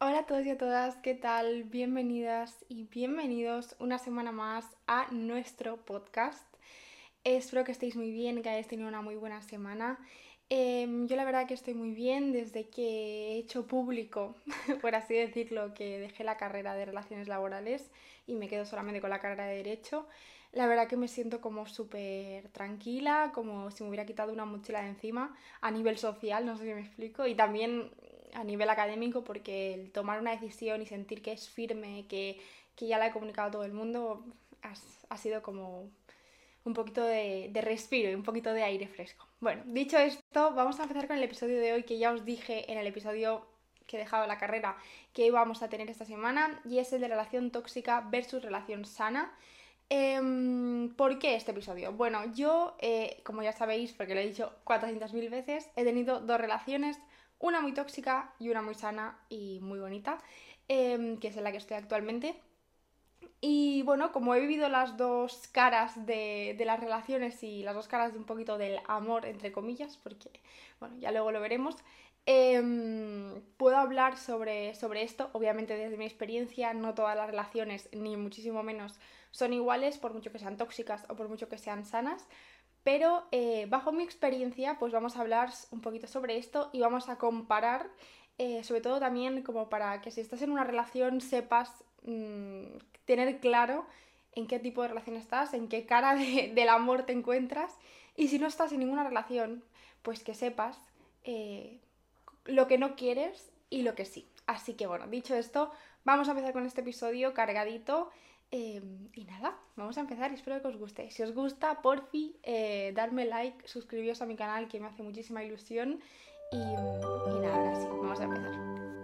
Hola a todos y a todas, ¿qué tal? Bienvenidas y bienvenidos una semana más a nuestro podcast. Espero que estéis muy bien, que hayáis tenido una muy buena semana. Em, yo la verdad que estoy muy bien desde que he hecho público, por así decirlo, que dejé la carrera de relaciones laborales y me quedo solamente con la carrera de derecho. La verdad que me siento como súper tranquila, como si me hubiera quitado una mochila de encima a nivel social, no sé si me explico, y también a nivel académico porque el tomar una decisión y sentir que es firme, que, ya la he comunicado a todo el mundo, ha sido como un poquito de, de, respiro y un poquito de aire fresco. Bueno, dicho esto, vamos a empezar con el episodio de hoy que ya os dije en el episodio que he dejado la carrera que íbamos a tener esta semana y es el de relación tóxica versus relación sana. Em, ¿Por qué este episodio? Bueno, yo, eh, como ya sabéis, porque lo he dicho 400.000 veces, he tenido dos relaciones, una muy tóxica y una muy sana y muy bonita, em, que es en la que estoy actualmente. Y bueno, como he vivido las dos caras de, las relaciones y las dos caras de un poquito del amor, entre comillas, porque bueno, ya luego lo veremos, em, puedo hablar sobre, sobre esto, obviamente desde mi experiencia, no todas las relaciones, ni muchísimo menos, son iguales, por mucho que sean tóxicas o por mucho que sean sanas, pero eh, bajo mi experiencia, pues vamos a hablar un poquito sobre esto y vamos a comparar, eh, sobre todo también como para que si estás en una relación sepas mm, tener claro en qué tipo de relación estás, en qué cara del amor te encuentras y si no estás en ninguna relación, pues que sepas eh, lo que no quieres y lo que sí. Así que bueno, dicho esto, vamos a empezar con este episodio cargadito. Em, y nada, vamos a empezar y espero que os guste. Si os gusta, porfi, eh, darme like, suscribiros a mi canal que me hace muchísima ilusión. Y, y nada, ahora sí, vamos a empezar.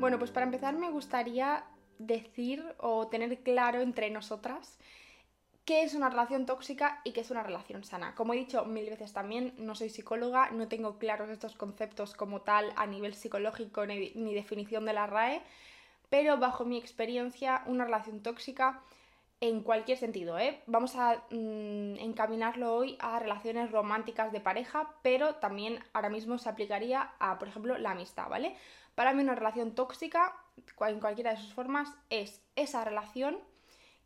Bueno, pues para empezar me gustaría decir o tener claro entre nosotras qué es una relación tóxica y qué es una relación sana. Como he dicho mil veces también, no soy psicóloga, no tengo claros estos conceptos como tal a nivel psicológico ni, ni definición de la RAE, pero bajo mi experiencia, una relación tóxica en cualquier sentido, ¿eh? Vamos a mm, encaminarlo hoy a relaciones románticas de pareja, pero también ahora mismo se aplicaría a, por ejemplo, la amistad, ¿vale? Para mí una relación tóxica, en cualquiera de sus formas, es esa relación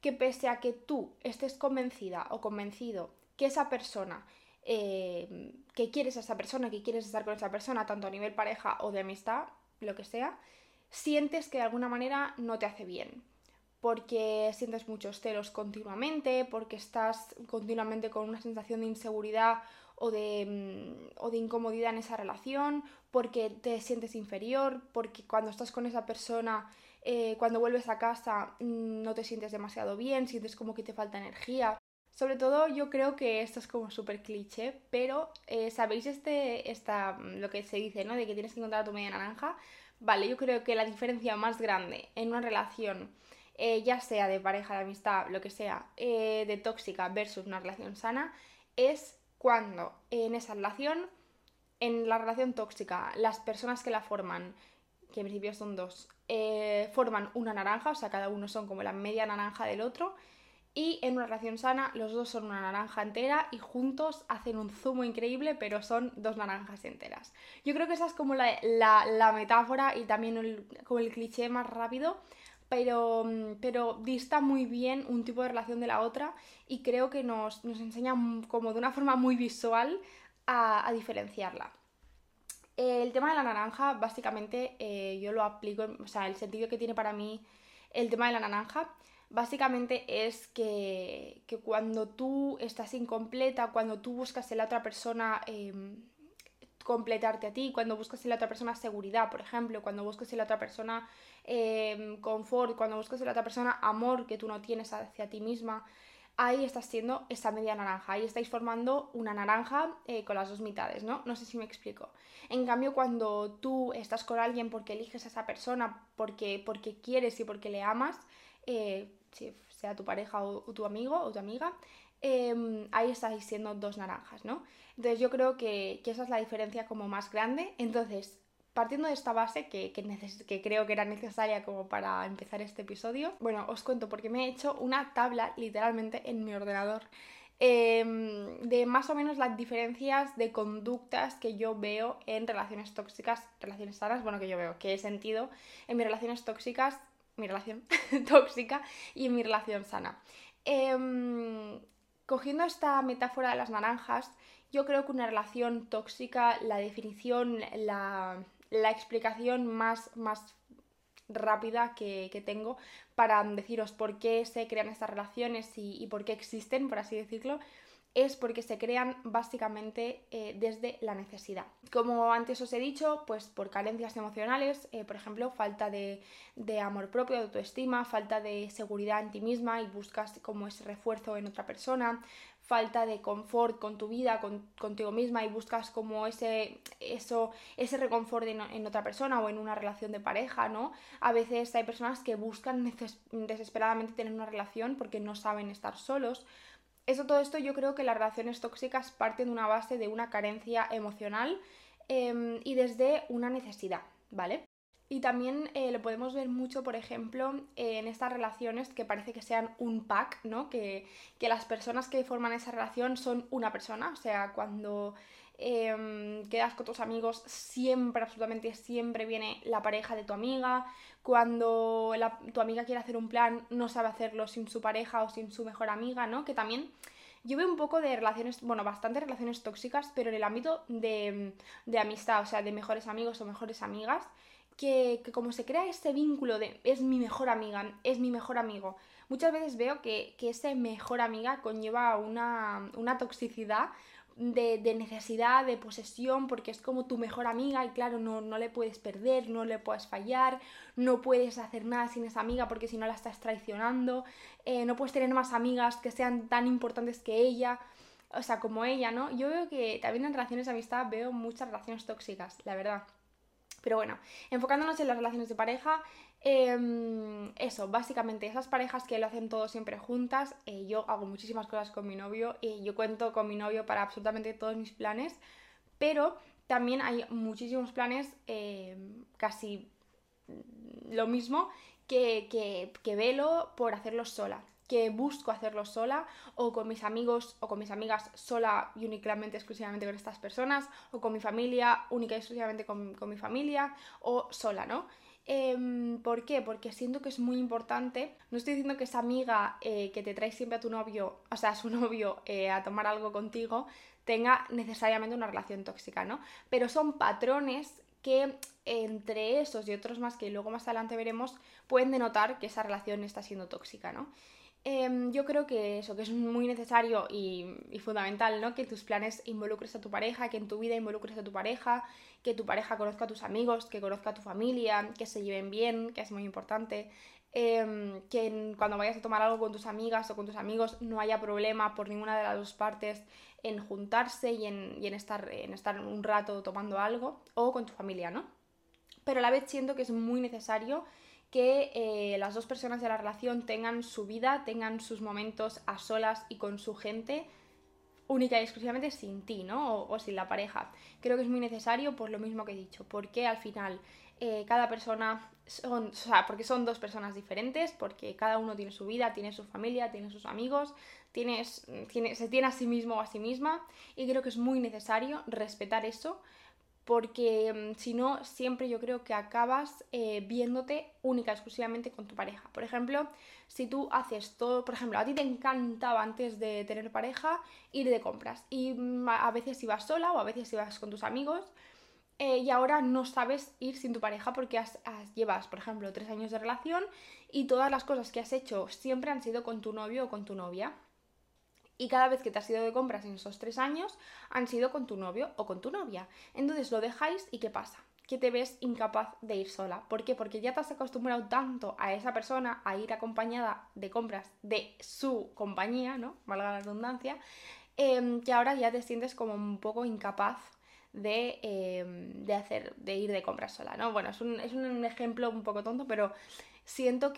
que pese a que tú estés convencida o convencido que esa persona, eh, que quieres a esa persona, que quieres estar con esa persona, tanto a nivel pareja o de amistad, lo que sea, sientes que de alguna manera no te hace bien porque sientes muchos celos continuamente, porque estás continuamente con una sensación de inseguridad o de, mm, o de, incomodidad en esa relación, porque te sientes inferior, porque cuando estás con esa persona, eh, cuando vuelves a casa mm, no te sientes demasiado bien, sientes como que te falta energía. Sobre todo yo creo que esto es como súper cliché, pero eh, ¿sabéis este, esta, mm, lo que se dice, ¿no? De que tienes que encontrar a tu media naranja. Vale, yo creo que la diferencia más grande en una relación eh, ya sea de pareja, de amistad, lo que sea, eh, de tóxica versus una relación sana, es cuando en esa relación, en la relación tóxica, las personas que la forman, que en principio son dos, eh, forman una naranja, o sea, cada uno son como la media naranja del otro, y en una relación sana los dos son una naranja entera y juntos hacen un zumo increíble, pero son dos naranjas enteras. Yo creo que esa es como la, metáfora y también como el cliché más rápido pero, mm, pero dista muy bien un tipo de relación de la otra y creo que nos, enseña como de una forma muy visual a, diferenciarla. El tema de la naranja, básicamente, eh, yo lo aplico, o sea, el sentido que tiene para mí el tema de la naranja, básicamente es que, cuando tú estás incompleta, cuando tú buscas en la otra persona em, completarte a ti, cuando buscas en la otra persona seguridad, por ejemplo, cuando buscas en la otra persona em, confort, cuando buscas en la otra persona amor que tú no tienes hacia ti misma, ahí estás siendo esa media naranja, ahí estáis formando una naranja eh, con las dos mitades, ¿no? No sé si me explico. En cambio, cuando tú estás con alguien porque eliges a esa persona, porque, porque quieres y porque le amas, eh, si sea tu pareja o, tu amigo o tu amiga, em, ahí estáis siendo dos naranjas, ¿no? Entonces yo creo que, esa es la diferencia como más grande. Entonces, partiendo de esta base que, que, creo que era necesaria como para empezar este episodio, bueno, os cuento porque me he hecho una tabla literalmente en mi ordenador em, de más o menos las diferencias de conductas que yo veo en relaciones tóxicas, relaciones sanas, bueno, que yo veo, que he sentido en mis relaciones tóxicas, mi relación tóxica y en mi relación sana. Em, cogiendo esta metáfora de las naranjas, yo creo que una relación tóxica, la definición, la, explicación más, más rápida que, tengo para deciros por qué se crean estas relaciones y, por qué existen, por así decirlo, es porque se crean básicamente eh, desde la necesidad. Como antes os he dicho, pues por carencias emocionales, eh, por ejemplo, falta de, de, amor propio, de autoestima, falta de seguridad en ti misma y buscas como ese refuerzo en otra persona, falta de confort con tu vida, contigo misma y buscas como ese, eso, ese reconfort en, otra persona o en una relación de pareja, ¿no? A veces hay personas que buscan desesperadamente tener una relación porque no saben estar solos. Eso, todo esto yo creo que las relaciones tóxicas parten de una base de una carencia emocional em, y desde una necesidad, ¿vale? Y también eh, lo podemos ver mucho, por ejemplo, en estas relaciones que parece que sean un pack, ¿no? Que, las personas que forman esa relación son una persona. O sea, cuando em, quedas con tus amigos, siempre, absolutamente siempre viene la pareja de tu amiga. Cuando tu amiga quiere hacer un plan, no sabe hacerlo sin su pareja o sin su mejor amiga, ¿no? Que también yo veo un poco de relaciones, bueno, bastantes relaciones tóxicas, pero en el ámbito de, de amistad, o sea, de mejores amigos o mejores amigas que, como se crea ese vínculo de es mi mejor amiga, es mi mejor amigo, muchas veces veo que, que ese mejor amiga conlleva una, una toxicidad de, de, necesidad, de posesión, porque es como tu mejor amiga y claro, no, no, le puedes perder, no le puedes fallar, no puedes hacer nada sin esa amiga porque si no la estás traicionando, eh, no puedes tener más amigas que sean tan importantes que ella, o sea, como ella, ¿no? Yo veo que también en relaciones de amistad veo muchas relaciones tóxicas, la verdad. Pero bueno, enfocándonos en las relaciones de pareja, em, eso, básicamente esas parejas que lo hacen todo siempre juntas, eh, yo hago muchísimas cosas con mi novio y yo cuento con mi novio para absolutamente todos mis planes, pero también hay muchísimos planes em, casi lo mismo que, que, que velo por hacerlos sola que busco hacerlo sola o con mis amigos o con mis amigas sola y únicamente exclusivamente con estas personas o con mi familia única y exclusivamente con, mi familia o sola, ¿no? Em, ¿Por qué? Porque siento que es muy importante. No estoy diciendo que esa amiga eh, que te trae siempre a tu novio, o sea, a su novio, eh, a tomar algo contigo, tenga necesariamente una relación tóxica, ¿no? Pero son patrones que entre esos y otros más que luego más adelante veremos pueden denotar que esa relación está siendo tóxica, ¿no? Em, yo creo que eso, que es muy necesario y, fundamental, ¿no? Que tus planes involucres a tu pareja, que en tu vida involucres a tu pareja, que tu pareja conozca a tus amigos, que conozca a tu familia, que se lleven bien, que es muy importante. Em, que cuando vayas a tomar algo con tus amigas o con tus amigos no haya problema por ninguna de las dos partes en juntarse y en, estar, en estar un rato tomando algo o con tu familia, ¿no? Pero a la vez siento que es muy necesario que eh, las dos personas de la relación tengan su vida, tengan sus momentos a solas y con su gente única y exclusivamente sin ti, ¿no? O, sin la pareja. Creo que es muy necesario por lo mismo que he dicho, porque al final eh, cada persona son, o sea, porque son dos personas diferentes, porque cada uno tiene su vida, tiene su familia, tiene sus amigos, tienes, tiene, se tiene a sí mismo o a sí misma, y creo que es muy necesario respetar eso porque mm, si no, siempre yo creo que acabas eh, viéndote única, exclusivamente con tu pareja. Por ejemplo, si tú haces todo, por ejemplo, a ti te encantaba antes de tener pareja ir de compras y mm, a veces ibas sola o a veces ibas con tus amigos eh, y ahora no sabes ir sin tu pareja porque llevas, por ejemplo, tres años de relación y todas las cosas que has hecho siempre han sido con tu novio o con tu novia y cada vez que te has ido de compras en esos tres años han sido con tu novio o con tu novia. Entonces lo dejáis y ¿qué pasa? Que te ves incapaz de ir sola. ¿Por qué? Porque ya te has acostumbrado tanto a esa persona a ir acompañada de compras de su compañía, ¿no? Valga la redundancia, em, que ahora ya te sientes como un poco incapaz de, em, de, hacer, de ir de compras sola, ¿no? Bueno, es un, es un ejemplo un poco tonto, pero siento mm,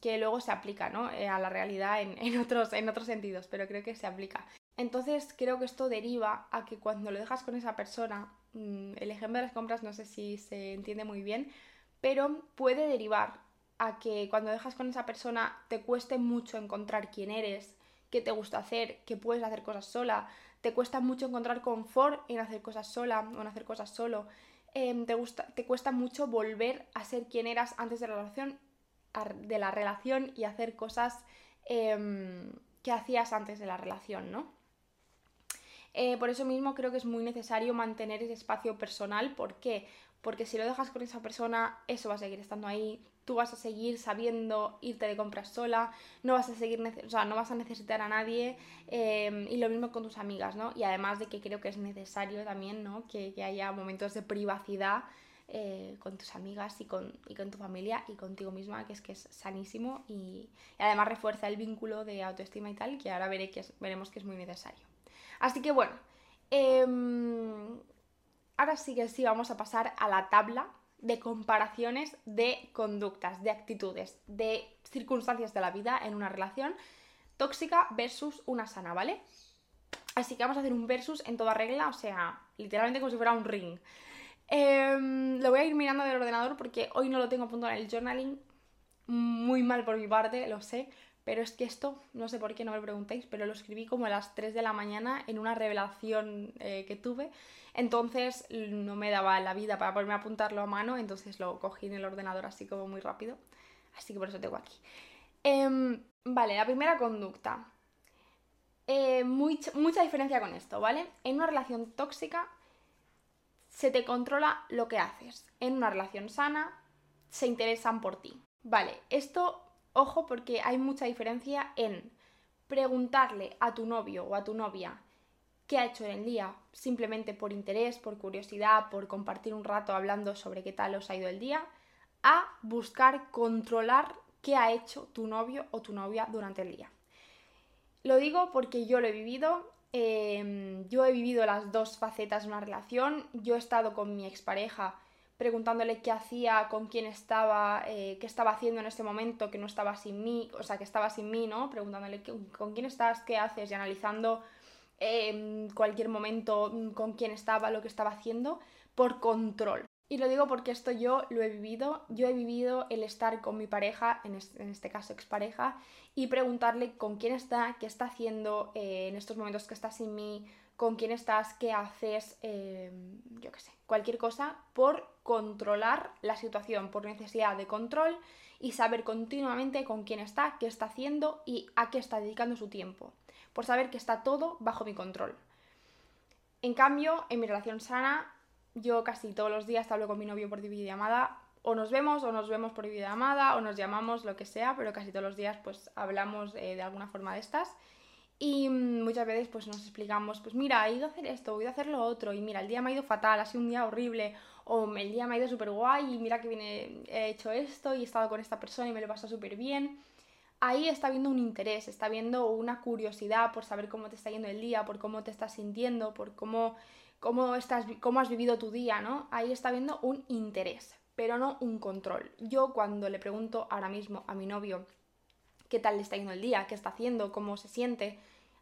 que, luego se aplica ¿no? Eh, a la realidad en, otros, en otros sentidos, pero creo que se aplica. Entonces creo que esto deriva a que cuando lo dejas con esa persona, mm, el ejemplo de las compras no sé si se entiende muy bien, pero puede derivar a que cuando dejas con esa persona te cueste mucho encontrar quién eres, qué te gusta hacer, que puedes hacer cosas sola, te cuesta mucho encontrar confort en hacer cosas sola o en hacer cosas solo, em, te, cuesta mucho volver a ser quien eras antes de la relación, de la relación y hacer cosas em, que hacías antes de la relación, ¿no? Eh, por eso mismo creo que es muy necesario mantener ese espacio personal. ¿Por qué? Porque si lo dejas con esa persona, eso va a seguir estando ahí. Tú vas a seguir sabiendo irte de compras sola, no vas a seguir, o sea, no vas a necesitar a nadie. Em, y lo mismo con tus amigas, ¿no? Y además de que creo que es necesario también, ¿no? Que, haya momentos de privacidad eh, con tus amigas y con, con, tu familia y contigo misma, que es que es sanísimo y, y, además refuerza el vínculo de autoestima y tal, que ahora veré que veremos que es muy necesario. Así que bueno, em, ahora sí que sí vamos a pasar a la tabla de comparaciones de conductas, de actitudes, de circunstancias de la vida en una relación tóxica versus una sana, ¿vale? Así que vamos a hacer un versus en toda regla, o sea, literalmente como si fuera un ring. Em, lo voy a ir mirando del ordenador porque hoy no lo tengo apuntado en el journaling. Muy mal por mi parte, lo sé, pero es que esto, no sé por qué, no me preguntéis, pero lo escribí como a las 3 de la mañana en una revelación eh, que tuve. Entonces no me daba la vida para poderme apuntarlo a mano, entonces lo cogí en el ordenador así como muy rápido. Así que por eso tengo aquí. Em, vale, la primera conducta. Eh, mucha diferencia con esto, ¿vale? En una relación tóxica se te controla lo que haces. En una relación sana se interesan por ti. Vale, esto Ojo porque hay mucha diferencia en preguntarle a tu novio o a tu novia qué ha hecho en el día, simplemente por interés, por curiosidad, por compartir un rato hablando sobre qué tal os ha ido el día, a buscar controlar qué ha hecho tu novio o tu novia durante el día. Lo digo porque yo lo he vivido, em, yo he vivido las dos facetas de una relación, yo he estado con mi expareja preguntándole qué hacía, con quién estaba, eh, qué estaba haciendo en este momento, que no estaba sin mí, o sea, que estaba sin mí, ¿no? Preguntándole con quién estás, qué haces y analizando eh, cualquier momento mm, con quién estaba, lo que estaba haciendo, por control. Y lo digo porque esto yo lo he vivido, yo he vivido el estar con mi pareja, en este, caso expareja, y preguntarle con quién está, qué está haciendo eh, en estos momentos que está sin mí, con quién estás, qué haces, em, yo qué sé, cualquier cosa, por controlar la situación, por necesidad de control y saber continuamente con quién está, qué está haciendo y a qué está dedicando su tiempo, por saber que está todo bajo mi control. En cambio, en mi relación sana, yo casi todos los días hablo con mi novio por videollamada, o nos vemos o nos vemos por videollamada o nos llamamos lo que sea, pero casi todos los días pues hablamos eh, de alguna forma de estas y muchas veces pues nos explicamos, pues mira, he ido a hacer esto, he ido a hacer lo otro, y mira, el día me ha ido fatal, ha sido un día horrible, o el día me ha ido súper guay, y mira que viene, he hecho esto, y he estado con esta persona y me lo he pasado súper bien. Ahí está viendo un interés, está viendo una curiosidad por saber cómo te está yendo el día, por cómo te estás sintiendo, por cómo, cómo, estás, cómo has vivido tu día, ¿no? Ahí está viendo un interés, pero no un control. Yo cuando le pregunto ahora mismo a mi novio, qué tal le está yendo el día, qué está haciendo, cómo se siente.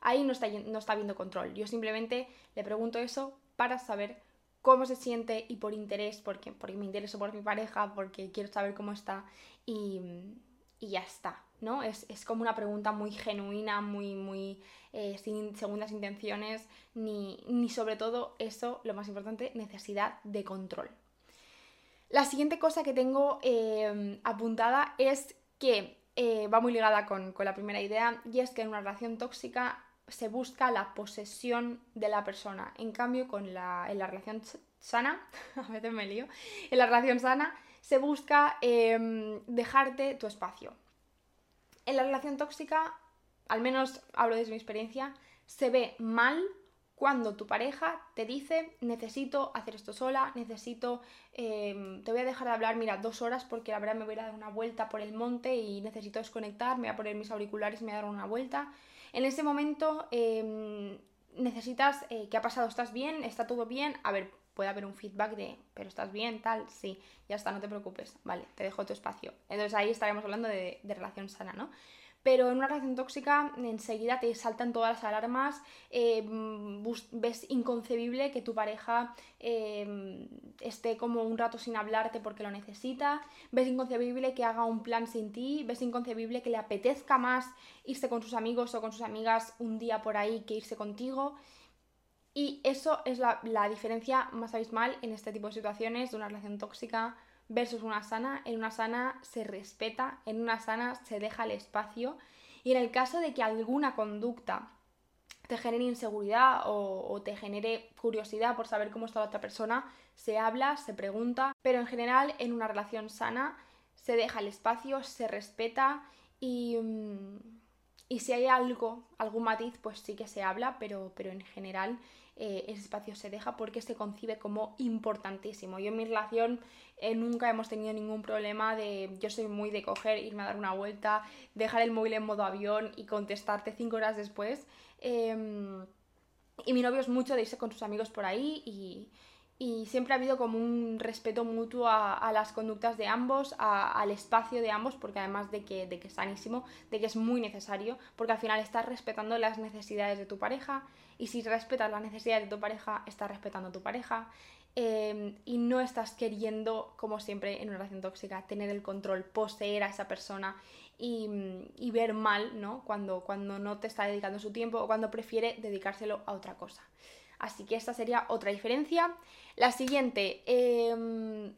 Ahí no está, no está viendo control. Yo simplemente le pregunto eso para saber cómo se siente y por interés, porque, porque me intereso por mi pareja, porque quiero saber cómo está y, y ya está, ¿no? Es, es, como una pregunta muy genuina, muy, muy eh, sin segundas intenciones, ni, ni sobre todo eso, lo más importante, necesidad de control. La siguiente cosa que tengo eh, apuntada es que eh, va muy ligada con, la primera idea y es que en una relación tóxica se busca la posesión de la persona. En cambio, con la, en la relación sana, a veces me lío, en la relación sana se busca em, dejarte tu espacio. En la relación tóxica, al menos hablo desde mi experiencia, se ve mal cuando tu pareja te dice necesito hacer esto sola, necesito, em, te voy a dejar de hablar, mira, dos horas porque la verdad me voy a dar una vuelta por el monte y necesito desconectar, me voy a poner mis auriculares y me voy a dar una vuelta. En ese momento em, necesitas, eh, ¿qué ha pasado? ¿Estás bien? ¿Está todo bien? A ver, puede haber un feedback de, pero estás bien, tal, sí, ya está, no te preocupes, vale, te dejo tu espacio. Entonces ahí estaremos hablando de, de relación sana, ¿no? Pero en una relación tóxica enseguida te saltan todas las alarmas, eh, ves inconcebible que tu pareja eh, esté como un rato sin hablarte porque lo necesita, ves inconcebible que haga un plan sin ti, ves inconcebible que le apetezca más irse con sus amigos o con sus amigas un día por ahí que irse contigo. Y eso es la, la diferencia más abismal en este tipo de situaciones de una relación tóxica versus una sana. En una sana se respeta, en una sana se deja el espacio y en el caso de que alguna conducta te genere inseguridad o, te genere curiosidad por saber cómo está la otra persona, se habla, se pregunta, pero en general en una relación sana se deja el espacio, se respeta y, mm, y si hay algo, algún matiz, pues sí que se habla, pero, pero en general eh, ese espacio se deja porque se concibe como importantísimo. Yo en mi relación eh, nunca hemos tenido ningún problema de, yo soy muy de coger, irme a dar una vuelta, dejar el móvil en modo avión y contestarte cinco horas después. Em, y mi novio es mucho de irse con sus amigos por ahí y, y siempre ha habido como un respeto mutuo a, las conductas de ambos, al espacio de ambos, porque además de que, de que es sanísimo, de que es muy necesario, porque al final estás respetando las necesidades de tu pareja y si respetas las necesidades de tu pareja, estás respetando a tu pareja em, y no estás queriendo, como siempre en una relación tóxica, tener el control, poseer a esa persona y, y ver mal, ¿no? Cuando, cuando no te está dedicando su tiempo o cuando prefiere dedicárselo a otra cosa. Así que esta sería otra diferencia. La siguiente, em,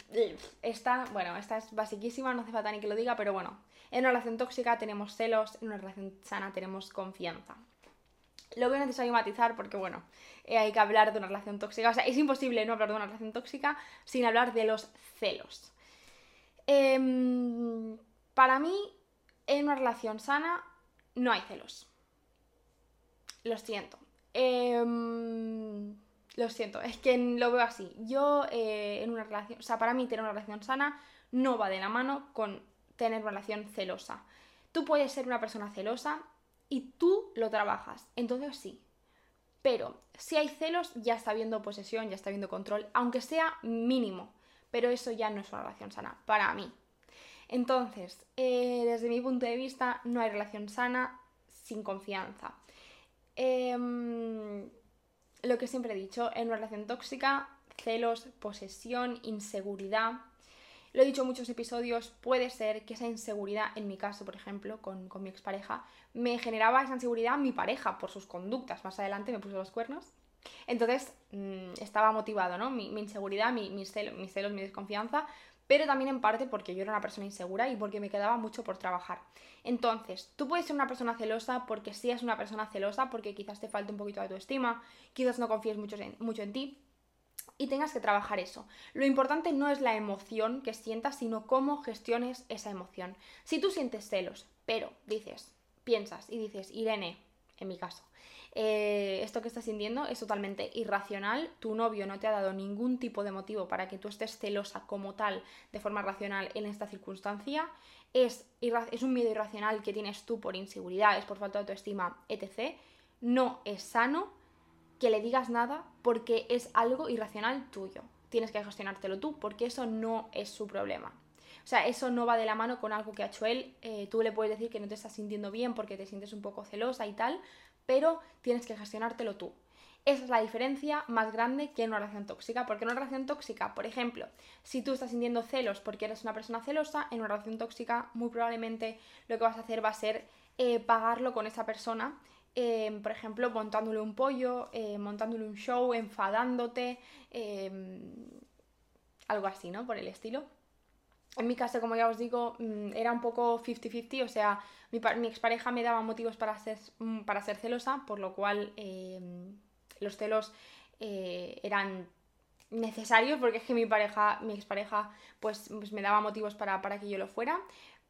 esta, bueno, esta es basiquísima, no hace falta ni que lo diga, pero bueno, en una relación tóxica tenemos celos, en una relación sana tenemos confianza. Lo veo necesario matizar porque, bueno, eh, hay que hablar de una relación tóxica. O sea, es imposible no hablar de una relación tóxica sin hablar de los celos. Em, para mí, en una relación sana no hay celos. Lo siento. Em, lo siento, es que lo veo así. Yo eh, en una relación, o sea, para mí tener una relación sana no va de la mano con tener una relación celosa. Tú puedes ser una persona celosa y tú lo trabajas, entonces sí. Pero si hay celos, ya está habiendo posesión, ya está habiendo control, aunque sea mínimo. Pero eso ya no es una relación sana, para mí. Entonces, eh, desde mi punto de vista, no hay relación sana sin confianza. Em, lo que siempre he dicho, en una relación tóxica, celos, posesión, inseguridad. Lo he dicho en muchos episodios, puede ser que esa inseguridad, en mi caso, por ejemplo, con, mi expareja, me generaba esa inseguridad mi pareja por sus conductas. Más adelante me puso los cuernos. Entonces mm, estaba motivado, ¿no? Mi, inseguridad, mis celos, mi desconfianza, pero también en parte porque yo era una persona insegura y porque me quedaba mucho por trabajar. Entonces, tú puedes ser una persona celosa porque seas una persona celosa, porque quizás te falte un poquito de autoestima, quizás no confíes mucho en, mucho en ti y tengas que trabajar eso. Lo importante no es la emoción que sientas, sino cómo gestiones esa emoción. Si tú sientes celos, pero dices, piensas y dices, Irene, en mi caso, eh, esto que estás sintiendo es totalmente irracional, tu novio no te ha dado ningún tipo de motivo para que tú estés celosa como tal de forma racional en esta circunstancia, es, es un miedo irracional que tienes tú por inseguridades, por falta de autoestima, etc., no es sano que le digas nada porque es algo irracional tuyo. Tienes que gestionártelo tú porque eso no es su problema. O sea, eso no va de la mano con algo que ha hecho él. Eh, tú le puedes decir que no te estás sintiendo bien porque te sientes un poco celosa y tal, pero tienes que gestionártelo tú. Esa es la diferencia más grande que en una relación tóxica, porque en una relación tóxica, por ejemplo, si tú estás sintiendo celos porque eres una persona celosa, en una relación tóxica muy probablemente lo que vas a hacer va a ser eh, pagarlo con esa persona, eh, por ejemplo, montándole un pollo, montándole un show, enfadándote, algo así, ¿no? Por el estilo. En mi caso, como ya os digo, mm, era un poco 50-50, o sea, mi, mi, expareja me daba motivos para ser, mm, para ser celosa, por lo cual em, los celos eh, eran necesarios, porque es que mi pareja, mi expareja, pues, pues me daba motivos para, que yo lo fuera.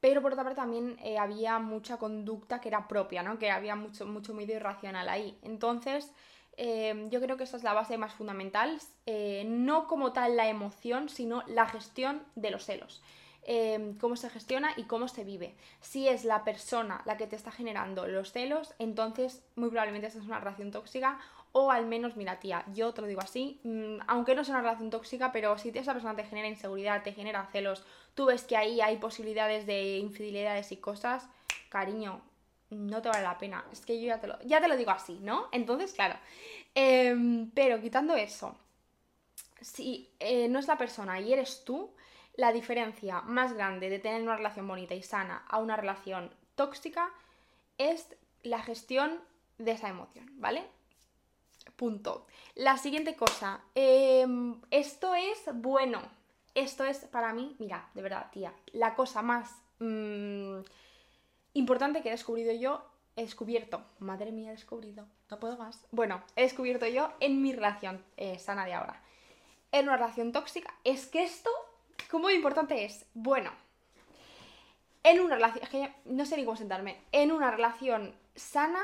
Pero por otra parte también eh, había mucha conducta que era propia, ¿no? Que había mucho, mucho miedo irracional ahí. Entonces, em, yo creo que esa es la base más fundamental. Eh, no como tal la emoción, sino la gestión de los celos. Em, cómo se gestiona y cómo se vive. Si es la persona la que te está generando los celos, entonces muy probablemente esta es una relación tóxica o al menos, mira tía, yo te lo digo así, mm, aunque no sea una relación tóxica, pero si esa persona te genera inseguridad, te genera celos, tú ves que ahí hay posibilidades de infidelidades y cosas, cariño, no te vale la pena. Es que yo ya te lo, ya te lo digo así, ¿no? Entonces, claro. Em, pero quitando eso, si eh, no es la persona y eres tú, la diferencia más grande de tener una relación bonita y sana a una relación tóxica es la gestión de esa emoción, ¿vale? Punto. La siguiente cosa, em, esto es bueno. Esto es para mí, mira, de verdad, tía, la cosa más mm, importante que he descubrido yo, he descubierto, madre mía, he descubrido, no puedo más. Bueno, he descubierto yo en mi relación eh, sana de ahora. En una relación tóxica, es que esto, ¿cómo importante es? Bueno, en una relación, es que no sé ni cómo sentarme, en una relación sana,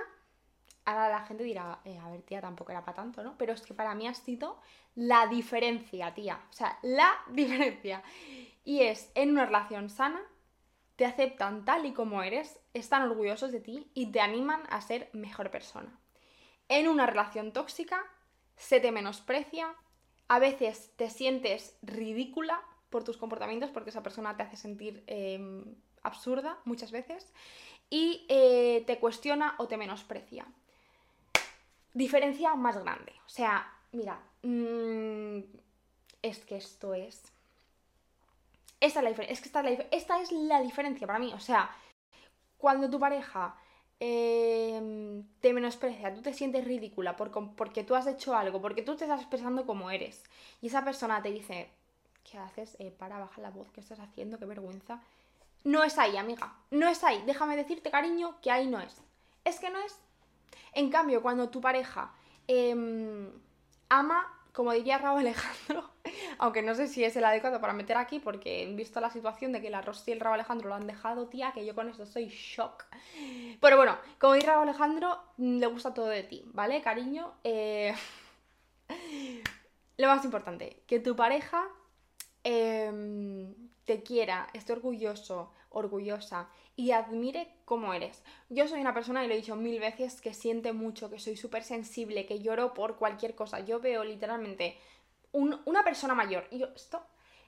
ahora la gente dirá, eh, a ver, tía, tampoco era para tanto, ¿no? Pero es que para mí ha sido la diferencia, tía. O sea, la diferencia. Y es, en una relación sana, te aceptan tal y como eres, están orgullosos de ti y te animan a ser mejor persona. En una relación tóxica, se te menosprecia, a veces te sientes ridícula por tus comportamientos porque esa persona te hace sentir em, absurda muchas veces y eh, te cuestiona o te menosprecia. Diferencia más grande. O sea, mira, mm, es que esto es... Esta es la diferencia. Es que esta es esta es la diferencia para mí. O sea, cuando tu pareja em, te menosprecia, tú te sientes ridícula porque tú has hecho algo, porque tú te estás expresando como eres, y esa persona te dice, ¿qué haces? Eh, para, baja la voz, ¿qué estás haciendo? Qué vergüenza. No es ahí, amiga. No es ahí. Déjame decirte, cariño, que ahí no es. Es que no es. En cambio, cuando tu pareja em, ama, como diría Raúl Alejandro, aunque no sé si es el adecuado para meter aquí, porque he visto la situación de que la Rosy y el Raúl Alejandro lo han dejado, tía, que yo con esto soy shock. Pero bueno, como diría Raúl Alejandro, mm, le gusta todo de ti, ¿vale, cariño? Eh, lo más importante, que tu pareja em, te quiera, esté orgulloso, orgullosa y admire cómo eres. Yo soy una persona, y lo he dicho mil veces, que siente mucho, que soy súper sensible, que lloro por cualquier cosa. Yo veo literalmente una persona mayor y yo, esto,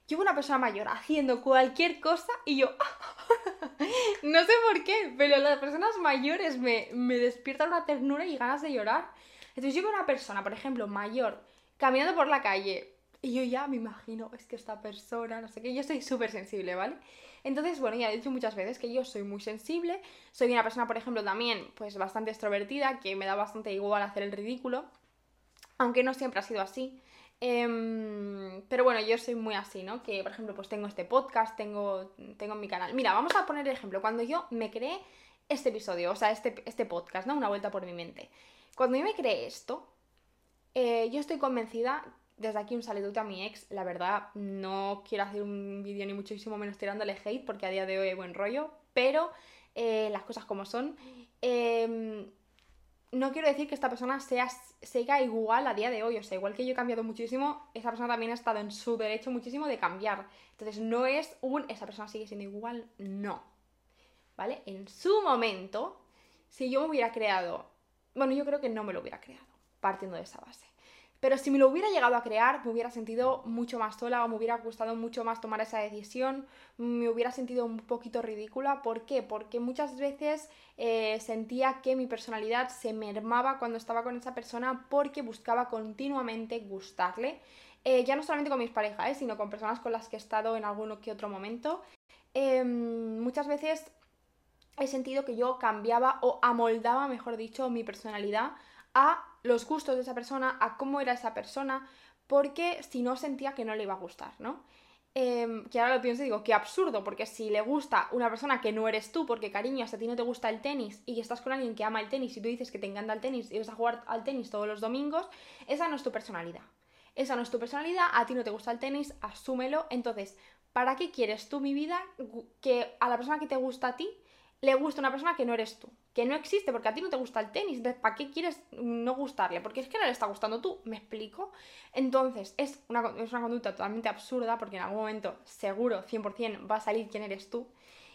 yo una persona mayor haciendo cualquier cosa y yo, no sé por qué, pero las personas mayores me, me despiertan una ternura y ganas de llorar. Entonces yo veo una persona, por ejemplo, mayor, caminando por la calle, y yo ya me imagino, es que esta persona, no sé qué, yo soy súper sensible, ¿vale? Entonces, bueno, ya he dicho muchas veces que yo soy muy sensible, soy una persona, por ejemplo, también, pues bastante extrovertida, que me da bastante igual hacer el ridículo, aunque no siempre ha sido así. Em, pero bueno, yo soy muy así, ¿no? Que, por ejemplo, pues tengo este podcast, tengo, tengo mi canal. Mira, vamos a poner el ejemplo. Cuando yo me creé este episodio, o sea, este, este podcast, ¿no? Una vuelta por mi mente. Cuando yo me creé esto, eh, yo estoy convencida desde aquí un saludo a mi ex. La verdad, no quiero hacer un vídeo ni muchísimo menos tirándole hate porque a día de hoy hay buen rollo, pero eh, las cosas como son. Em, no quiero decir que esta persona sea, igual a día de hoy, o sea, igual que yo he cambiado muchísimo, esa persona también ha estado en su derecho muchísimo de cambiar. Entonces, no es un, esa persona sigue siendo igual, no. ¿Vale? En su momento, si yo me hubiera creado, bueno, yo creo que no me lo hubiera creado, partiendo de esa base. Pero si me lo hubiera llegado a crear, me hubiera sentido mucho más sola o me hubiera gustado mucho más tomar esa decisión, me hubiera sentido un poquito ridícula. ¿Por qué? Porque muchas veces eh, sentía que mi personalidad se mermaba cuando estaba con esa persona porque buscaba continuamente gustarle. Eh, ya no solamente con mis parejas, eh, sino con personas con las que he estado en alguno que otro momento. Em, muchas veces he sentido que yo cambiaba o amoldaba, mejor dicho, mi personalidad a los gustos de esa persona, a cómo era esa persona, porque si no sentía que no le iba a gustar, ¿no? Em, que ahora lo pienso y digo, qué absurdo, porque si le gusta una persona que no eres tú, porque cariño, hasta a ti no te gusta el tenis y estás con alguien que ama el tenis y tú dices que te encanta el tenis y vas a jugar al tenis todos los domingos, esa no es tu personalidad. Esa no es tu personalidad, a ti no te gusta el tenis, asúmelo. Entonces, ¿para qué quieres tú mi vida que a la persona que te gusta a ti le gusta una persona que no eres tú, que no existe porque a ti no te gusta el tenis, entonces ¿para qué quieres no gustarle? Porque es que no le está gustando tú, ¿me explico? Entonces es una, es una conducta totalmente absurda porque en algún momento seguro, 100% va a salir quién eres tú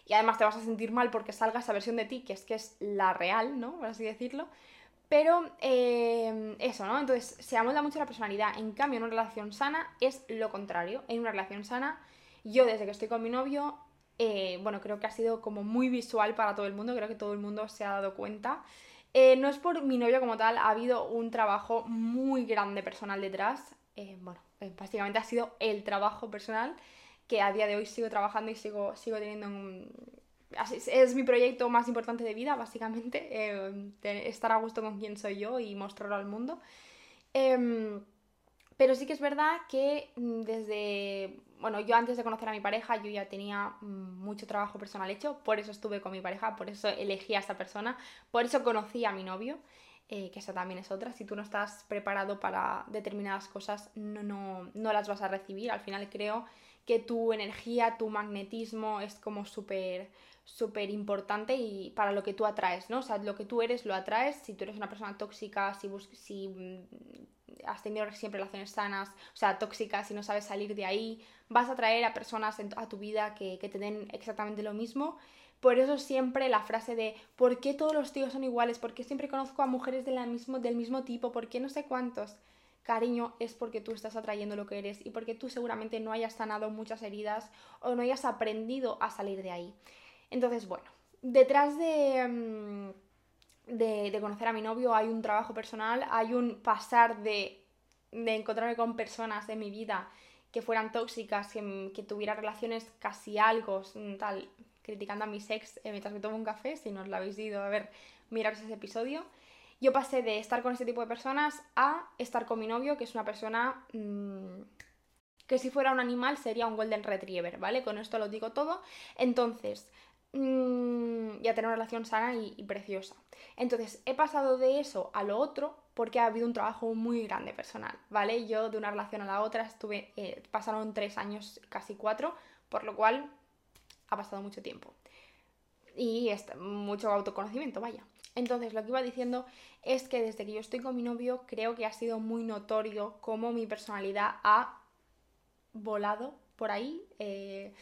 y además te vas a sentir mal porque salga esa versión de ti que es que es la real, ¿no? Por así decirlo. Pero eh, eso, ¿no? Entonces se amolda mucho la personalidad. En cambio, en una relación sana es lo contrario. En una relación sana, yo desde que estoy con mi novio eh, bueno, creo que ha sido como muy visual para todo el mundo, creo que todo el mundo se ha dado cuenta. Eh, no es por mi novio como tal, ha habido un trabajo muy grande personal detrás. Eh, bueno, básicamente ha sido el trabajo personal que a día de hoy sigo trabajando y sigo, sigo teniendo un... Es mi proyecto más importante de vida, básicamente, estar a gusto con quién soy yo y mostrarlo al mundo. Pero sí que es verdad que mm, desde bueno, yo antes de conocer a mi pareja, yo ya tenía mm, mucho trabajo personal hecho, por eso estuve con mi pareja, por eso elegí a esa persona, por eso conocí a mi novio, eh, que esa también es otra. Si tú no estás preparado para determinadas cosas, no, no, no las vas a recibir. Al final creo que tu energía, tu magnetismo es como súper súper importante y para lo que tú atraes, ¿no? O sea, lo que tú eres lo atraes. Si tú eres una persona tóxica, si, si mm, has tenido siempre relaciones sanas, o sea, tóxicas y no sabes salir de ahí, vas a atraer a personas a tu vida que, que te den exactamente lo mismo. Por eso siempre la frase de ¿por qué todos los tíos son iguales? ¿Por qué siempre conozco a mujeres de la mismo, del mismo tipo? ¿Por qué no sé cuántos? Cariño, es porque tú estás atrayendo lo que eres y porque tú seguramente no hayas sanado muchas heridas o no hayas aprendido a salir de ahí. Entonces, bueno, detrás de, mm, de, de conocer a mi novio hay un trabajo personal, hay un pasar de, de encontrarme con personas en mi vida que fueran tóxicas, que, que tuviera relaciones casi algo, mm, tal, criticando a mi ex eh, mientras me tomo un café, si no os lo habéis ido a ver, miraros ese episodio. Yo pasé de estar con este tipo de personas a estar con mi novio, que es una persona que si fuera un animal sería un golden retriever, ¿vale? Con esto lo digo todo. Entonces, mmm, ya tener una relación sana y, y preciosa. Entonces, he pasado de eso a lo otro porque ha habido un trabajo muy grande personal, ¿vale? Yo de una relación a la otra estuve, eh, pasaron tres años, casi cuatro, por lo cual ha pasado mucho tiempo. Y mucho autoconocimiento, vaya. Entonces, lo que iba diciendo es que desde que yo estoy con mi novio, creo que ha sido muy notorio cómo mi personalidad ha volado por ahí. Eh,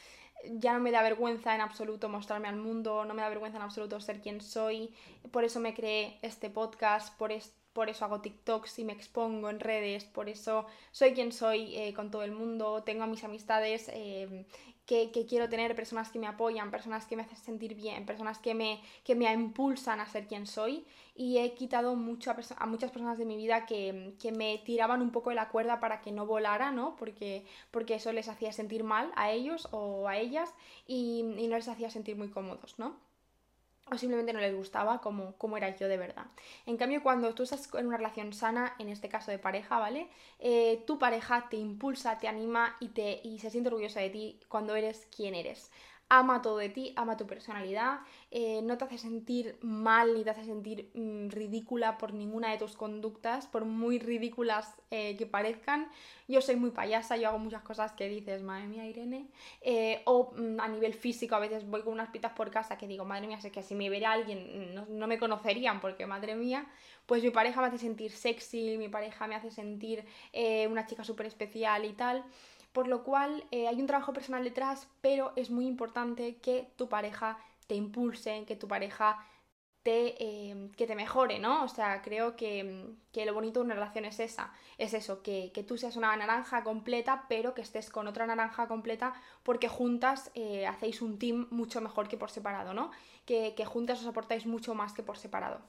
ya no me da vergüenza en absoluto mostrarme al mundo, no me da vergüenza en absoluto ser quien soy. Por eso me creé este podcast, por, esto por eso hago TikToks y me expongo en redes, por eso soy quien soy eh, con todo el mundo, tengo a mis amistades eh, que, quiero tener, personas que me apoyan, personas que me hacen sentir bien, personas que me, que me impulsan a ser quien soy y he quitado mucho a, muchas personas de mi vida que, me tiraban un poco de la cuerda para que no volara, ¿no? Porque, porque eso les hacía sentir mal a ellos o a ellas y, y no les hacía sentir muy cómodos, ¿no? O simplemente no les gustaba como, era yo de verdad. En cambio, cuando tú estás en una relación sana, en este caso de pareja, ¿vale? Eh, tu pareja te impulsa, te anima y, te, y se siente orgullosa de ti cuando eres quien eres ama todo de ti, ama tu personalidad, eh, no te hace sentir mal ni te hace sentir mm, ridícula por ninguna de tus conductas, por muy ridículas eh, que parezcan. Yo soy muy payasa, yo hago muchas cosas que dices, madre mía, Irene. Eh, o mm, a nivel físico, a veces voy con unas pitas por casa que digo, madre mía, sé que si me viera alguien no, no me conocerían porque, madre mía, pues mi pareja me hace sentir sexy, mi pareja me hace sentir una chica súper especial y tal. Por lo cual eh, hay un trabajo personal detrás, pero es muy importante que tu pareja te impulse, que tu pareja te, eh, que te mejore, ¿no? O sea, creo que, lo bonito de una relación es esa, es eso, que, tú seas una naranja completa, pero que estés con otra naranja completa porque juntas eh, hacéis un team mucho mejor que por separado, ¿no? Que, que juntas os aportáis mucho más que por separado.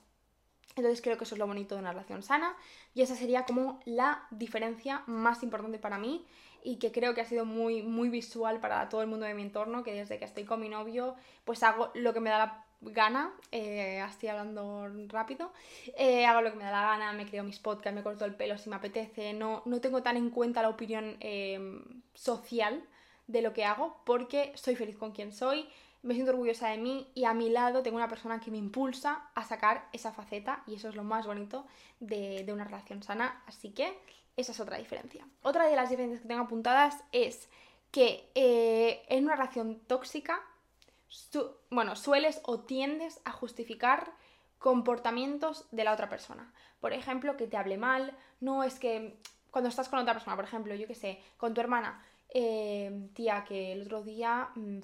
Entonces creo que eso es lo bonito de una relación sana y esa sería como la diferencia más importante para mí y que creo que ha sido muy, muy visual para todo el mundo de mi entorno, que desde que estoy con mi novio pues hago lo que me da la gana, eh, así hablando rápido, eh, hago lo que me da la gana, me creo mis podcasts, me corto el pelo si me apetece, no, no tengo tan en cuenta la opinión em, social de lo que hago porque soy feliz con quien soy, me siento orgullosa de mí y a mi lado tengo una persona que me impulsa a sacar esa faceta y eso es lo más bonito de, una relación sana, así que esa es otra diferencia. Otra de las diferencias que tengo apuntadas es que eh, en una relación tóxica, bueno, sueles o tiendes a justificar comportamientos de la otra persona. Por ejemplo, que te hable mal, no es que cuando estás con otra persona, por ejemplo, yo que sé, con tu hermana, eh, tía, que el otro día mm,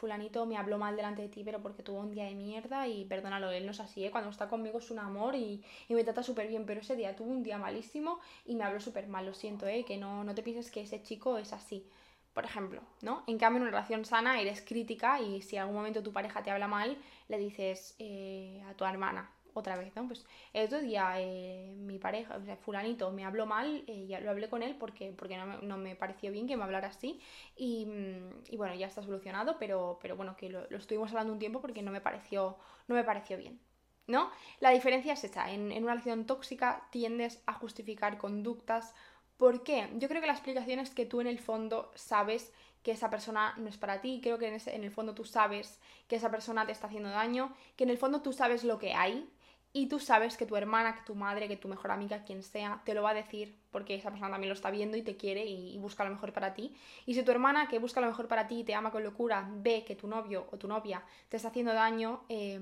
fulanito me habló mal delante de ti, pero porque tuvo un día de mierda y perdónalo, él no es así, ¿eh? cuando está conmigo es un amor y, me trata súper bien, pero ese día tuvo un día malísimo y me habló súper mal, lo siento, ¿eh? que no, no te pienses que ese chico es así. por ejemplo, ¿no? En cambio, en una relación sana eres crítica y si en algún momento tu pareja te habla mal, le dices eh, a tu hermana, otra vez, ¿no? Pues el otro día eh, mi pareja, o sea, fulanito, me habló mal, eh, ya lo hablé con él porque, porque no, me, pareció bien que me hablara así y, mm, y bueno, ya está solucionado, pero, pero bueno, que lo, estuvimos hablando un tiempo porque no me pareció, no me pareció bien. ¿No? La diferencia es esta, en, en una relación tóxica tiendes a justificar conductas ¿Por qué? Yo creo que la explicación es que tú en el fondo sabes que esa persona no es para ti, creo que en, ese, en, el fondo tú sabes que esa persona te está haciendo daño, que en el fondo tú sabes lo que hay y tú sabes que tu hermana, que tu madre, que tu mejor amiga, quien sea, te lo va a decir porque esa persona también lo está viendo y te quiere y, busca lo mejor para ti. Y si tu hermana, que busca lo mejor para ti y te ama con locura, ve que tu novio o tu novia te está haciendo daño, eh,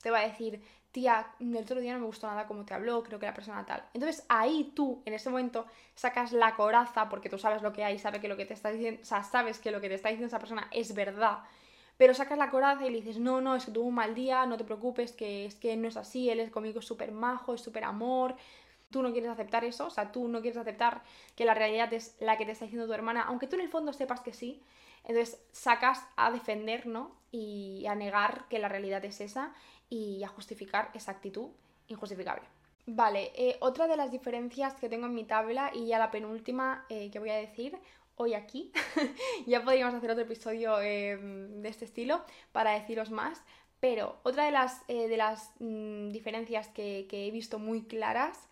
te va a decir, tía, el otro día no me gustó nada como te habló, creo que la persona tal. Entonces ahí tú, en ese momento, sacas la coraza porque tú sabes lo que hay, sabes que lo que te está diciendo, sabes que lo que te está diciendo esa persona es verdad. Pero sacas la coraza y le dices, no, no, es que tuvo un mal día, no te preocupes, que es que no es así, él es conmigo súper majo, es súper amor. Tú no quieres aceptar eso, o sea, tú no quieres aceptar que la realidad es la que te está diciendo tu hermana, aunque tú en el fondo sepas que sí. Entonces sacas a defender, ¿no? Y a negar que la realidad es esa y a justificar esa actitud injustificable. Vale, eh, otra de las diferencias que tengo en mi tabla y ya la penúltima eh, que voy a decir hoy aquí, ya podríamos hacer otro episodio eh, de este estilo para deciros más, pero otra de las, de las mmm, diferencias que, que, he visto muy claras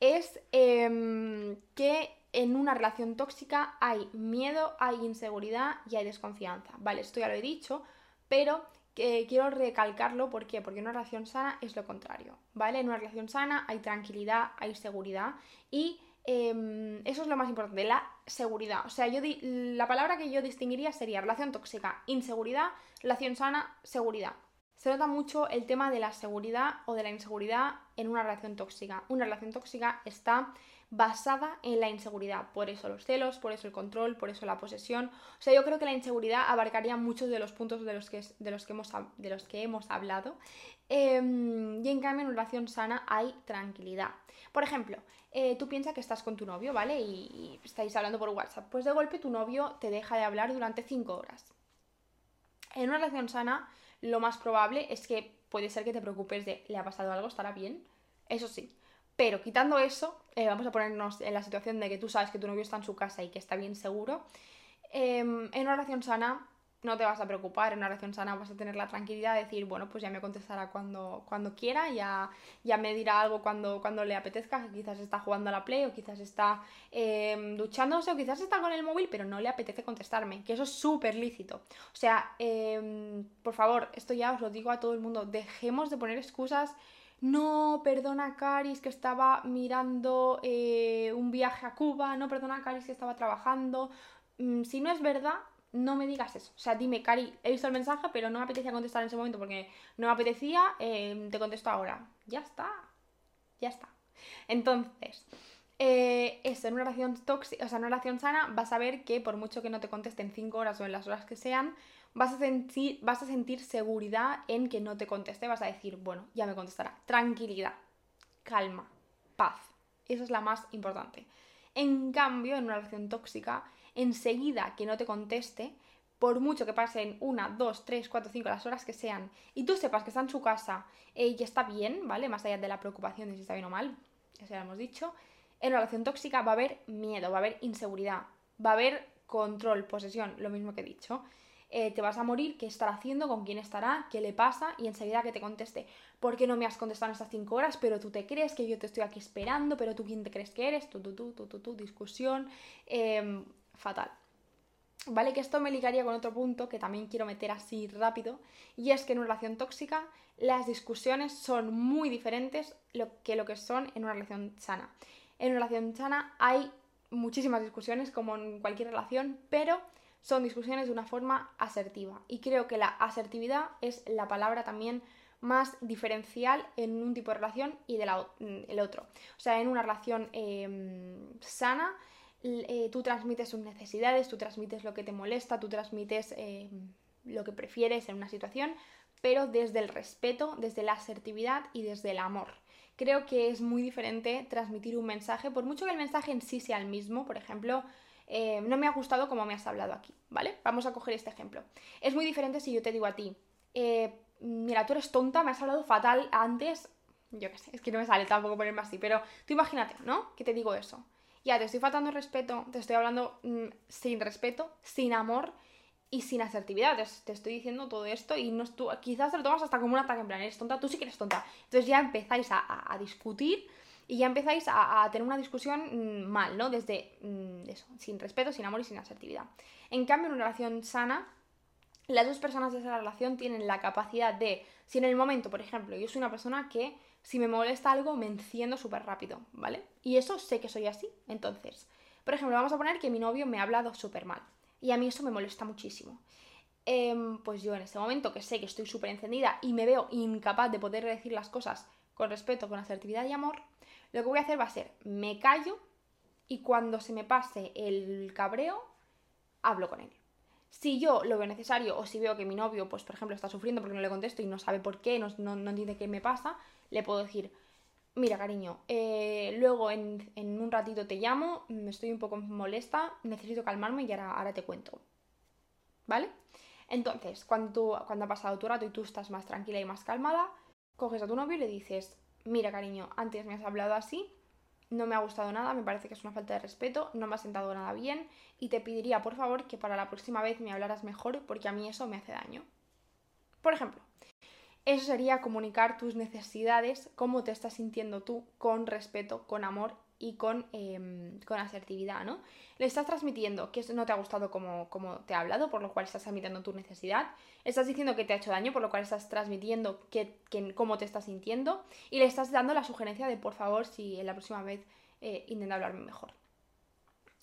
es em, que en una relación tóxica hay miedo, hay inseguridad y hay desconfianza. Vale, esto ya lo he dicho, pero eh, quiero recalcarlo, ¿por qué? Porque en una relación sana es lo contrario, ¿vale? En una relación sana hay tranquilidad, hay seguridad y eh, eso es lo más importante, la seguridad. O sea, yo la palabra que yo distinguiría sería relación tóxica, inseguridad, relación sana, seguridad. Se nota mucho el tema de la seguridad o de la inseguridad en una relación tóxica. Una relación tóxica está basada en la inseguridad. Por eso los celos, por eso el control, por eso la posesión. O sea, yo creo que la inseguridad abarcaría muchos de los puntos de los que, de los que, hemos, de los que hemos hablado. Eh, y en cambio, en una relación sana hay tranquilidad. Por ejemplo, eh, tú piensas que estás con tu novio, ¿vale? Y, y estáis hablando por WhatsApp. Pues de golpe tu novio te deja de hablar durante 5 horas. En una relación sana, lo más probable es que puede ser que te preocupes de, ¿le ha pasado algo? ¿Estará bien? Eso sí, pero quitando eso, eh, vamos a ponernos en la situación de que tú sabes que tu novio está en su casa y que está bien seguro. Eh, en una relación sana no te vas a preocupar, en una relación sana vas a tener la tranquilidad de decir, bueno, pues ya me contestará cuando, cuando quiera, ya, ya me dirá algo cuando, cuando le apetezca, quizás está jugando a la play o quizás está eh, duchándose o quizás está con el móvil, pero no le apetece contestarme, que eso es súper lícito. O sea, eh, por favor, esto ya os lo digo a todo el mundo, dejemos de poner excusas no, perdona Caris que estaba mirando eh, un viaje a Cuba, no, perdona Caris que estaba trabajando. Mm, si no es verdad, no me digas eso. O sea, dime, Cari, he visto el mensaje, pero no me apetecía contestar en ese momento porque no me apetecía, eh, te contesto ahora. Ya está, ya está. Entonces, eh, eso, en una relación tóxica, o sea, en una relación sana, vas a ver que por mucho que no te contesten 5 horas o en las horas que sean, vas a, sentir, vas a sentir seguridad en que no te conteste, vas a decir, bueno, ya me contestará. Tranquilidad, calma, paz. Eso es la más importante. En cambio, en una relación tóxica, enseguida que no te conteste, por mucho que pasen una, dos, tres, cuatro, cinco, las horas que sean, y tú sepas que está en su casa eh, y está bien, ¿vale? Más allá de la preocupación de si está bien o mal, ya se lo hemos dicho, en relación tóxica va a haber miedo, va a haber inseguridad, va a haber control, posesión, lo mismo que he dicho. Eh, te vas a morir, qué estará haciendo, con quién estará, qué le pasa y enseguida que te conteste, ¿por qué no me has contestado en estas 5 horas? Pero tú te crees que yo te estoy aquí esperando, pero tú quién te crees que eres, tú, tú, tú, tú, tú, tú discusión, eh, fatal. Vale, que esto me ligaría con otro punto que también quiero meter así rápido, y es que en una relación tóxica las discusiones son muy diferentes que lo que son en una relación sana. En una relación sana hay muchísimas discusiones como en cualquier relación, pero son discusiones de una forma asertiva. Y creo que la asertividad es la palabra también más diferencial en un tipo de relación y del mm, otro. O sea, en una relación eh, sana, eh, tú transmites sus necesidades, tú transmites lo que te molesta, tú transmites eh, lo que prefieres en una situación, pero desde el respeto, desde la asertividad y desde el amor. Creo que es muy diferente transmitir un mensaje, por mucho que el mensaje en sí sea el mismo, por ejemplo, eh, no me ha gustado como me has hablado aquí, ¿vale? Vamos a coger este ejemplo. Es muy diferente si yo te digo a ti, mira, tú eres tonta, me has hablado fatal antes, yo qué sé, es que no me sale tampoco ponerme así, pero tú imagínate, ¿no? Que te digo eso. Ya, te estoy faltando respeto, te estoy hablando mm, sin respeto, sin amor y sin asertividad. Te, estoy diciendo todo esto y no, tú, quizás te lo tomas hasta como un ataque en plan, eres tonta, tú sí que eres tonta. Entonces ya empezáis a, discutir y ya empezáis a, tener una discusión mm, mal, ¿no? Desde mm, eso, sin respeto, sin amor y sin asertividad. En cambio, en una relación sana, las dos personas de esa relación tienen la capacidad de, si en el momento, por ejemplo, yo soy una persona que si me molesta algo me enciendo súper rápido, ¿vale? Y eso sé que soy así. Entonces, por ejemplo, vamos a poner que mi novio me ha hablado súper mal. Y a mí eso me molesta muchísimo. Em, pues yo en este momento que sé que estoy súper encendida y me veo incapaz de poder decir las cosas con respeto, con asertividad y amor, lo que voy a hacer va a ser, me callo y cuando se me pase el cabreo, hablo con él. Si yo lo veo necesario o si veo que mi novio, pues por ejemplo, está sufriendo porque no le contesto y no sabe por qué, no, no, no entiende qué me pasa, le puedo decir, mira cariño, eh, luego en, un ratito te llamo, estoy un poco molesta, necesito calmarme y ahora, ahora te cuento. ¿Vale? Entonces, cuando, cuando ha pasado tu rato y tú estás más tranquila y más calmada, coges a tu novio y le dices, mira cariño, antes me has hablado así, no me ha gustado nada, me parece que es una falta de respeto, no me ha sentado nada bien y te pediría por favor que para la próxima vez me hablaras mejor porque a mí eso me hace daño. Por ejemplo, eso sería comunicar tus necesidades, cómo te estás sintiendo tú, con respeto, con amor y con, em, con asertividad, ¿no? Le estás transmitiendo que no te ha gustado como, como, te ha hablado, por lo cual estás transmitiendo tu necesidad. Estás diciendo que te ha hecho daño, por lo cual estás transmitiendo que, cómo te estás sintiendo. Y le estás dando la sugerencia de, por favor, si la próxima vez eh, intenta hablarme mejor.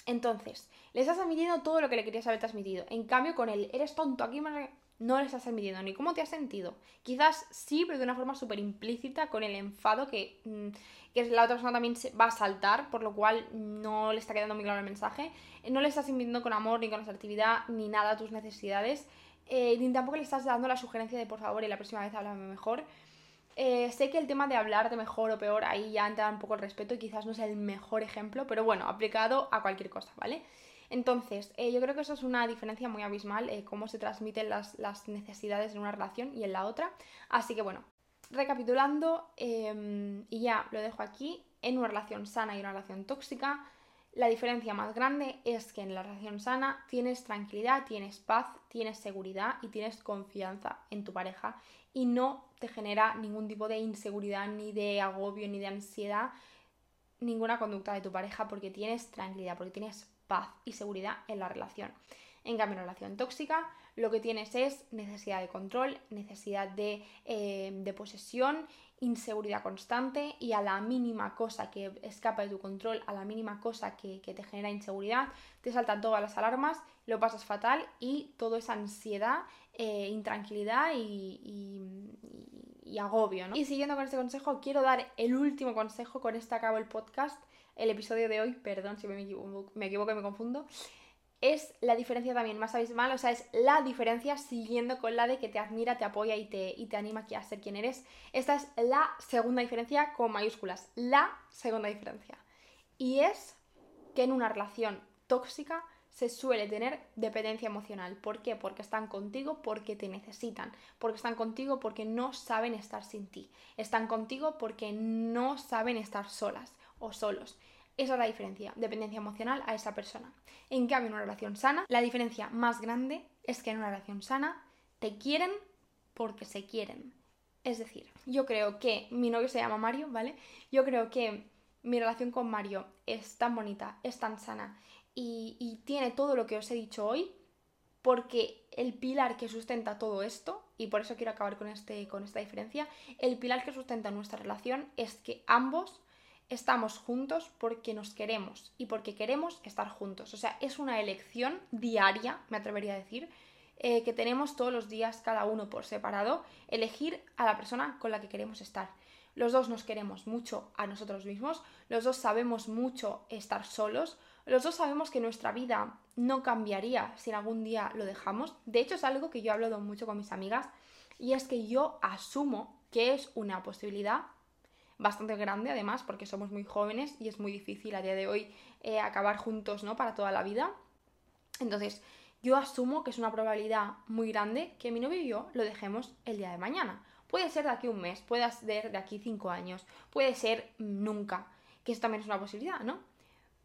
Entonces, le estás transmitiendo todo lo que le querías haber transmitido. En cambio, con el eres tonto, aquí me no le estás admitiendo ni cómo te has sentido. Quizás sí, pero de una forma súper implícita, con el enfado que, mm, que, la otra persona también va a saltar, por lo cual no le está quedando muy claro el mensaje. No le estás invitando con amor, ni con asertividad, ni nada a tus necesidades. Eh, ni tampoco le estás dando la sugerencia de por favor y la próxima vez háblame mejor. Eh, sé que el tema de hablar de mejor o peor ahí ya entra un poco el respeto y quizás no es el mejor ejemplo, pero bueno, aplicado a cualquier cosa, ¿vale? Entonces, eh, yo creo que eso es una diferencia muy abismal, eh, cómo se transmiten las, necesidades en una relación y en la otra. Así que bueno, recapitulando, em, y ya lo dejo aquí, en una relación sana y una relación tóxica, la diferencia más grande es que en la relación sana tienes tranquilidad, tienes paz, tienes seguridad y tienes confianza en tu pareja y no te genera ningún tipo de inseguridad, ni de agobio, ni de ansiedad, ninguna conducta de tu pareja porque tienes tranquilidad, porque tienes paz y seguridad en la relación. En cambio, en relación tóxica, lo que tienes es necesidad de control, necesidad de, eh, posesión, inseguridad constante y a la mínima cosa que escapa de tu control, a la mínima cosa que, te genera inseguridad, te saltan todas las alarmas, lo pasas fatal y toda esa ansiedad, eh, intranquilidad y, agobio. Y siguiendo con este consejo, quiero dar el último consejo, con este acabo el podcast, el episodio de hoy, perdón si me equivoco, me equivoco y me confundo, es la diferencia también más abismal, o sea, es la diferencia siguiendo con la de que te admira, te apoya y te, y te anima a ser quien eres. Esta es la segunda diferencia con mayúsculas, la segunda diferencia. Y es que en una relación tóxica se suele tener dependencia emocional. ¿Por qué? Porque están contigo porque te necesitan, porque están contigo porque no saben estar sin ti, están contigo porque no saben estar solas o solos. Esa es la diferencia, dependencia emocional a esa persona. En cambio, en una relación sana, la diferencia más grande es que en una relación sana te quieren porque se quieren. Es decir, yo creo que mi novio se llama Mario, ¿vale? Yo creo que mi relación con Mario es tan bonita, es tan sana y, y tiene todo lo que os he dicho hoy porque el pilar que sustenta todo esto, y por eso quiero acabar con, este, con esta diferencia, el pilar que sustenta nuestra relación es que ambos estamos juntos porque nos queremos y porque queremos estar juntos. O sea, es una elección diaria, me atrevería a decir, eh, que tenemos todos los días, cada uno por separado, elegir a la persona con la que queremos estar. Los dos nos queremos mucho a nosotros mismos, los dos sabemos mucho estar solos, los dos sabemos que nuestra vida no cambiaría si algún día lo dejamos. De hecho, es algo que yo he hablado mucho con mis amigas y es que yo asumo que es una posibilidad bastante grande además, porque somos muy jóvenes y es muy difícil a día de hoy eh, acabar juntos, ¿no? Para toda la vida. Entonces, yo asumo que es una probabilidad muy grande que mi novio y yo lo dejemos el día de mañana. Puede ser de aquí un mes, puede ser de aquí cinco años, puede ser nunca, que eso también es una posibilidad, ¿no?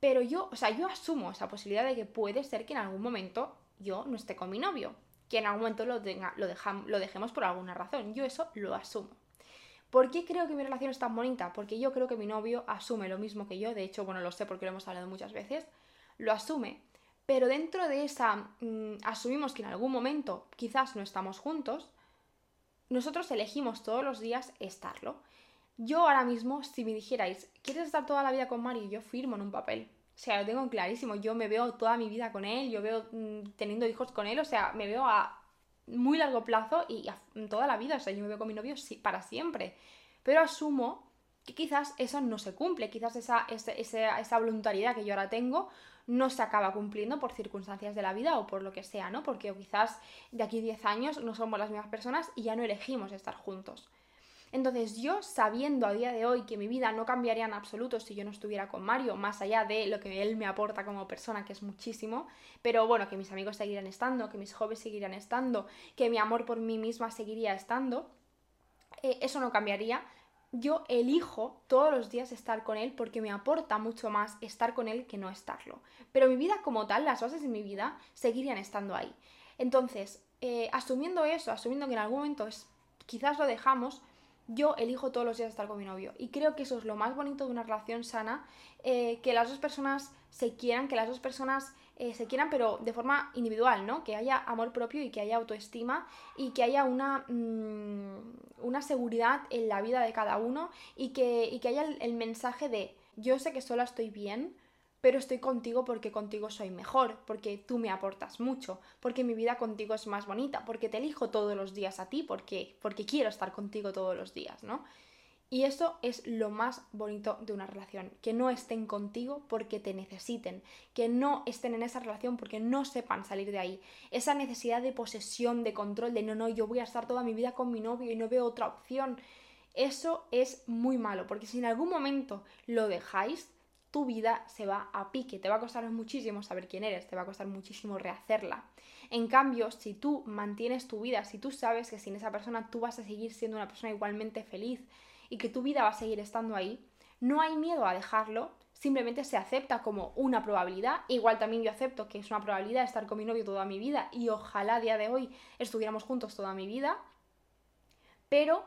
Pero yo, o sea, yo asumo esa posibilidad de que puede ser que en algún momento yo no esté con mi novio, que en algún momento lo, tenga, lo, lo dejemos por alguna razón. Yo eso lo asumo. ¿Por qué creo que mi relación es tan bonita? Porque yo creo que mi novio asume lo mismo que yo, de hecho, bueno, lo sé porque lo hemos hablado muchas veces, lo asume, pero dentro de esa, mm, asumimos que en algún momento quizás no estamos juntos, nosotros elegimos todos los días estarlo. Yo ahora mismo, si me dijerais, ¿quieres estar toda la vida con Mario? Yo firmo en un papel. O sea, lo tengo clarísimo. Yo me veo toda mi vida con él, yo veo mm, teniendo hijos con él, o sea, me veo a muy largo plazo y toda la vida. O sea, yo me veo con mi novio para siempre. Pero asumo que quizás eso no se cumple, quizás esa, esa, esa voluntariedad que yo ahora tengo no se acaba cumpliendo por circunstancias de la vida o por lo que sea, ¿no? Porque quizás de aquí 10 años no somos las mismas personas y ya no elegimos estar juntos. Entonces yo, sabiendo a día de hoy que mi vida no cambiaría en absoluto si yo no estuviera con Mario, más allá de lo que él me aporta como persona, que es muchísimo, pero bueno, que mis amigos seguirían estando, que mis hobbies seguirían estando, que mi amor por mí misma seguiría estando, eh, eso no cambiaría, yo elijo todos los días estar con él porque me aporta mucho más estar con él que no estarlo. Pero mi vida como tal, las bases de mi vida, seguirían estando ahí. Entonces, eh, asumiendo eso, asumiendo que en algún momento es, quizás lo dejamos, yo elijo todos los días estar con mi novio. Y creo que eso es lo más bonito de una relación sana, eh, que las dos personas se quieran, que las dos personas eh, se quieran, pero de forma individual, ¿no? Que haya amor propio y que haya autoestima y que haya una, mm, una seguridad en la vida de cada uno y que, y que haya el, mensaje de yo sé que sola estoy bien, pero estoy contigo porque contigo soy mejor, porque tú me aportas mucho, porque mi vida contigo es más bonita, porque te elijo todos los días a ti, porque, porque quiero estar contigo todos los días, ¿no? Y eso es lo más bonito de una relación, que no estén contigo porque te necesiten, que no estén en esa relación porque no sepan salir de ahí. Esa necesidad de posesión, de control, de no, no, yo voy a estar toda mi vida con mi novio y no veo otra opción. Eso es muy malo, porque si en algún momento lo dejáis, tu vida se va a pique, te va a costar muchísimo saber quién eres, te va a costar muchísimo rehacerla. En cambio, si tú mantienes tu vida, si tú sabes que sin esa persona tú vas a seguir siendo una persona igualmente feliz, y que tu vida va a seguir estando ahí, no hay miedo a dejarlo, simplemente se acepta como una probabilidad. Igual también yo acepto que es una probabilidad estar con mi novio toda mi vida y ojalá a día de hoy estuviéramos juntos toda mi vida, pero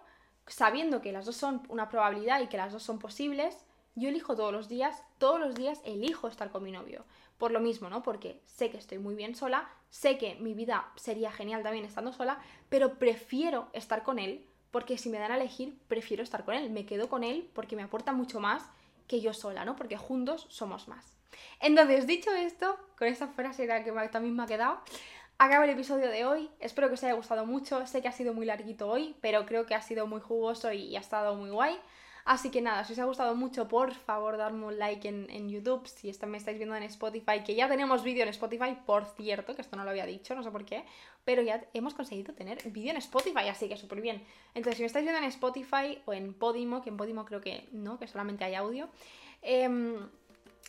sabiendo que las dos son una probabilidad y que las dos son posibles, yo elijo todos los días, todos los días elijo estar con mi novio. Por lo mismo, ¿no? Porque sé que estoy muy bien sola, sé que mi vida sería genial también estando sola, pero prefiero estar con él porque si me dan a elegir, prefiero estar con él. Me quedo con él porque me aporta mucho más que yo sola, ¿no? Porque juntos somos más. Entonces, dicho esto, con esta frase que también me ha quedado, acabo el episodio de hoy. Espero que os haya gustado mucho. Sé que ha sido muy larguito hoy, pero creo que ha sido muy jugoso y ha estado muy guay. Así que nada, si os ha gustado mucho, por favor, darme un like en, YouTube. Si me estáis viendo en Spotify, que ya tenemos vídeo en Spotify, por cierto, que esto no lo había dicho, no sé por qué, pero ya hemos conseguido tener vídeo en Spotify, así que súper bien. Entonces, si me estáis viendo en Spotify o en Podimo, que en Podimo creo que no, que solamente hay audio, eh,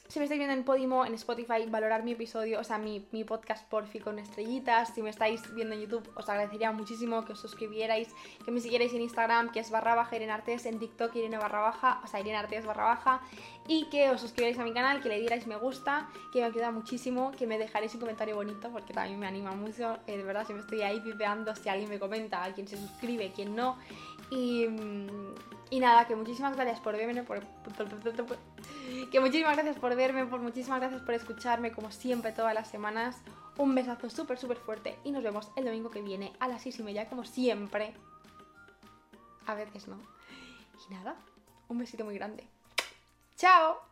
si me estáis viendo en Podimo, en Spotify, valorar mi episodio, o sea, mi, podcast porfi con estrellitas. Si me estáis viendo en YouTube, os agradecería muchísimo que os suscribierais, que me siguierais en Instagram, que es barra baja Irene Artes, en TikTok Irene barra o sea, Irene Artes barra baja, y que os suscribáis a mi canal, que le dierais me gusta, que me ayuda muchísimo, que me dejaréis un comentario bonito, porque también me anima mucho, eh, de verdad, si me estoy ahí pipeando, si alguien me comenta, a quien se suscribe, quien no. Y, y nada, que muchísimas gracias por verme, por que muchísimas gracias por verme, por muchísimas gracias por escucharme como siempre todas las semanas. Un besazo súper súper fuerte y nos vemos el domingo que viene a las 6 y media como siempre. A veces no. Y nada, un besito muy grande. ¡Chao!